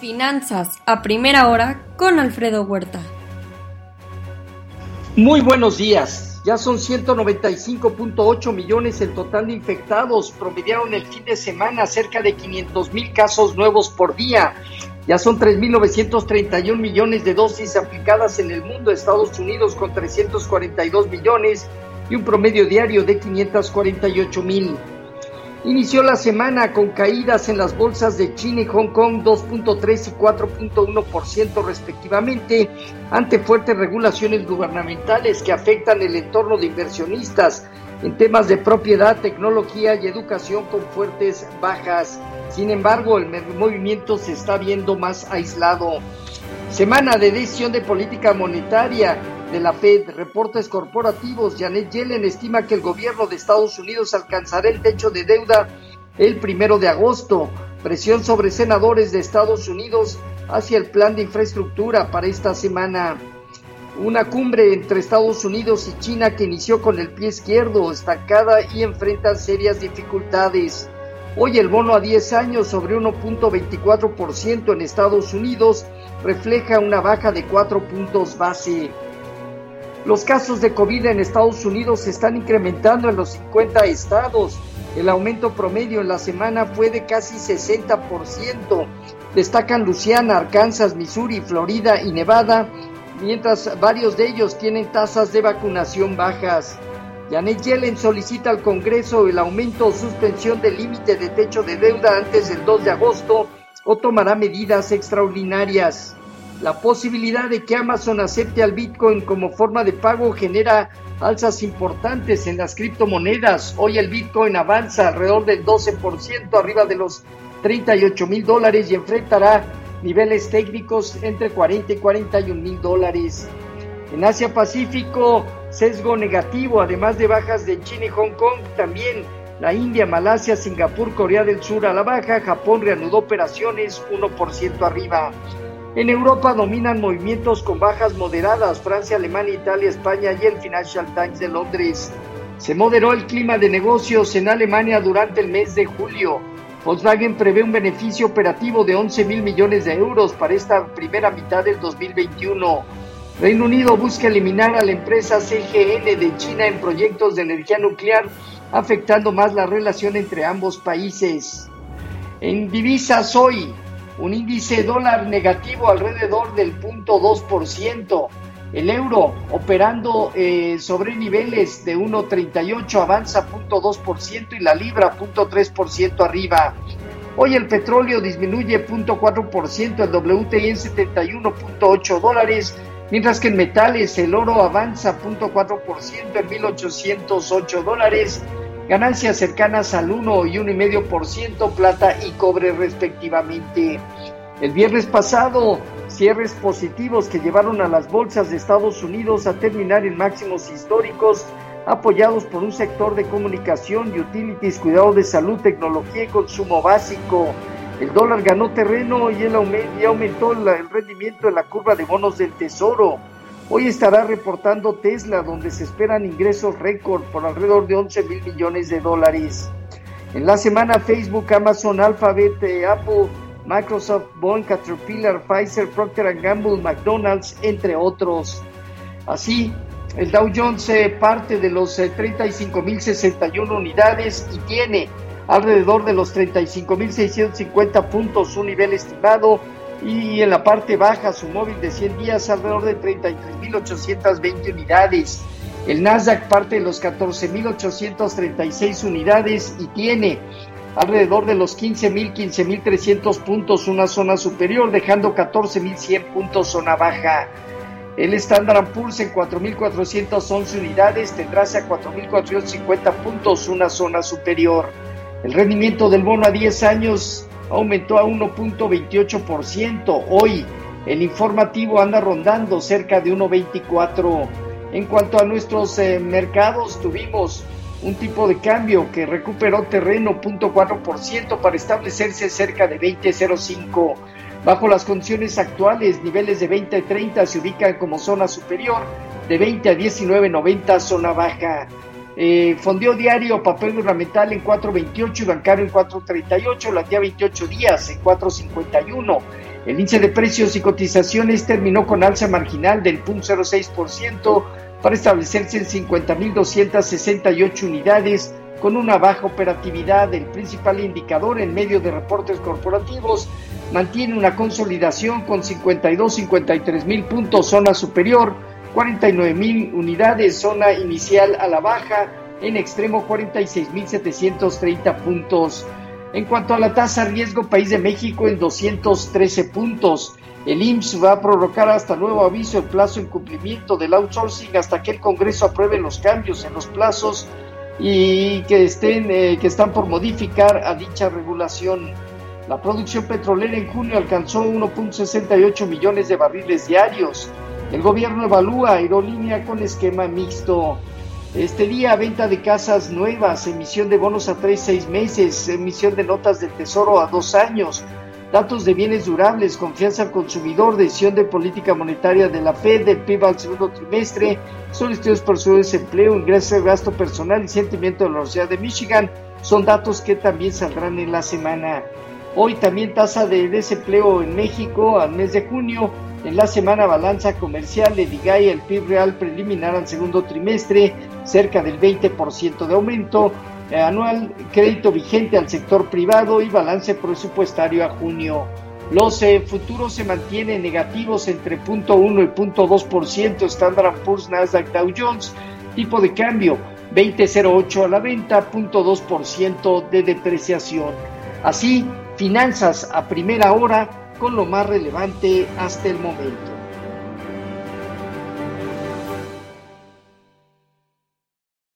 Finanzas a primera hora con Alfredo Huerta. Muy buenos días. Ya son 195.8 millones el total de infectados. Promediaron el fin de semana cerca de 500 mil casos nuevos por día. Ya son 3.931 millones de dosis aplicadas en el mundo. Estados Unidos con 342 millones y un promedio diario de 548 mil. Inició la semana con caídas en las bolsas de China y Hong Kong 2.3 y 4.1% respectivamente ante fuertes regulaciones gubernamentales que afectan el entorno de inversionistas en temas de propiedad, tecnología y educación con fuertes bajas. Sin embargo, el movimiento se está viendo más aislado. Semana de decisión de política monetaria de la Fed, reportes corporativos, Janet Yellen estima que el gobierno de Estados Unidos alcanzará el techo de deuda el primero de agosto. Presión sobre senadores de Estados Unidos hacia el plan de infraestructura para esta semana. Una cumbre entre Estados Unidos y China que inició con el pie izquierdo, estancada y enfrenta serias dificultades. Hoy el bono a 10 años sobre 1.24% en Estados Unidos refleja una baja de 4 puntos base. Los casos de COVID en Estados Unidos se están incrementando en los 50 estados. El aumento promedio en la semana fue de casi 60%. Destacan Luciana, Arkansas, Missouri, Florida y Nevada, mientras varios de ellos tienen tasas de vacunación bajas. Janet Yellen solicita al Congreso el aumento o suspensión del límite de techo de deuda antes del 2 de agosto o tomará medidas extraordinarias. La posibilidad de que Amazon acepte al Bitcoin como forma de pago genera alzas importantes en las criptomonedas. Hoy el Bitcoin avanza alrededor del 12%, arriba de los 38 mil dólares y enfrentará niveles técnicos entre 40 y 41 mil dólares. En Asia Pacífico, sesgo negativo, además de bajas de China y Hong Kong, también la India, Malasia, Singapur, Corea del Sur a la baja, Japón reanudó operaciones 1% arriba. En Europa dominan movimientos con bajas moderadas, Francia, Alemania, Italia, España y el Financial Times de Londres. Se moderó el clima de negocios en Alemania durante el mes de julio. Volkswagen prevé un beneficio operativo de 11 mil millones de euros para esta primera mitad del 2021. Reino Unido busca eliminar a la empresa CGN de China en proyectos de energía nuclear, afectando más la relación entre ambos países. En divisas hoy, un índice dólar negativo alrededor del 0.2%. El euro operando eh, sobre niveles de 1.38 avanza 0.2% y la libra 0.3% arriba. Hoy el petróleo disminuye 0.4%, el WTI en 71.8 dólares, mientras que en metales el oro avanza 0.4% en 1.808 dólares ganancias cercanas al 1 y 1,5% plata y cobre respectivamente. El viernes pasado, cierres positivos que llevaron a las bolsas de Estados Unidos a terminar en máximos históricos, apoyados por un sector de comunicación utilities, cuidado de salud, tecnología y consumo básico. El dólar ganó terreno y, el aumentó el rendimiento en la curva de bonos del Tesoro. Hoy estará reportando Tesla, donde se esperan ingresos récord por alrededor de 11 mil millones de dólares. En la semana Facebook, Amazon, Alphabet, eh, Apple, Microsoft, Boeing, Caterpillar, Pfizer, Procter Gamble, McDonald's, entre otros. Así, el Dow Jones eh, parte de los 35.061 eh, unidades y tiene alrededor de los 35.650 puntos, un nivel estimado y en la parte baja su móvil de 100 días alrededor de 33.820 unidades. El Nasdaq parte de los 14.836 unidades y tiene alrededor de los 15.000, 15.300 puntos, una zona superior, dejando 14.100 puntos zona baja. El Standard Poor's en 4.411 unidades tendrá hacia 4.450 puntos, una zona superior. El rendimiento del bono a 10 años aumentó a 1.28%. Hoy el informativo anda rondando cerca de 1.24. En cuanto a nuestros eh, mercados, tuvimos un tipo de cambio que recuperó terreno 0.4% para establecerse cerca de 20.05. Bajo las condiciones actuales, niveles de 20 a 30 se ubican como zona superior, de 20 a 19.90 zona baja. Eh, fondeo diario, papel gubernamental en 4.28 y bancario en 4.38, la tía 28 días en 4.51. El índice de precios y cotizaciones terminó con alza marginal del 0.06% para establecerse en 50.268 unidades con una baja operatividad. El principal indicador en medio de reportes corporativos mantiene una consolidación con 52-53 mil puntos zona superior, 49 mil unidades zona inicial a la baja, en extremo 46 mil 730 puntos. En cuanto a la tasa riesgo, País de México en 213 puntos. El IMSS va a prorrogar hasta nuevo aviso el plazo en cumplimiento del outsourcing hasta que el Congreso apruebe los cambios en los plazos y que estén eh, que están por modificar a dicha regulación. La producción petrolera en junio alcanzó 1.68 millones de barriles diarios. El gobierno evalúa aerolínea con esquema mixto. Este día, venta de casas nuevas, emisión de bonos a 3, 6 meses, emisión de notas del tesoro a 2 años, datos de bienes durables, confianza al consumidor, decisión de política monetaria de la Fed, del PIB al segundo trimestre, solicitudes por su desempleo, ingresos de gasto personal y sentimiento de la Universidad de Michigan, son datos que también saldrán en la semana. Hoy también tasa de desempleo en México al mes de junio. En la semana balanza comercial, le diga el PIB real preliminar al segundo trimestre, cerca del 20% de aumento eh, anual, crédito vigente al sector privado y balance presupuestario a junio. Los eh, futuros se mantienen negativos entre 0.1 y 0.2%, Standard Poor's, Nasdaq, Dow Jones, tipo de cambio 20.08 a la venta, 0.2% de depreciación. Así, finanzas a primera hora con lo más relevante hasta el momento.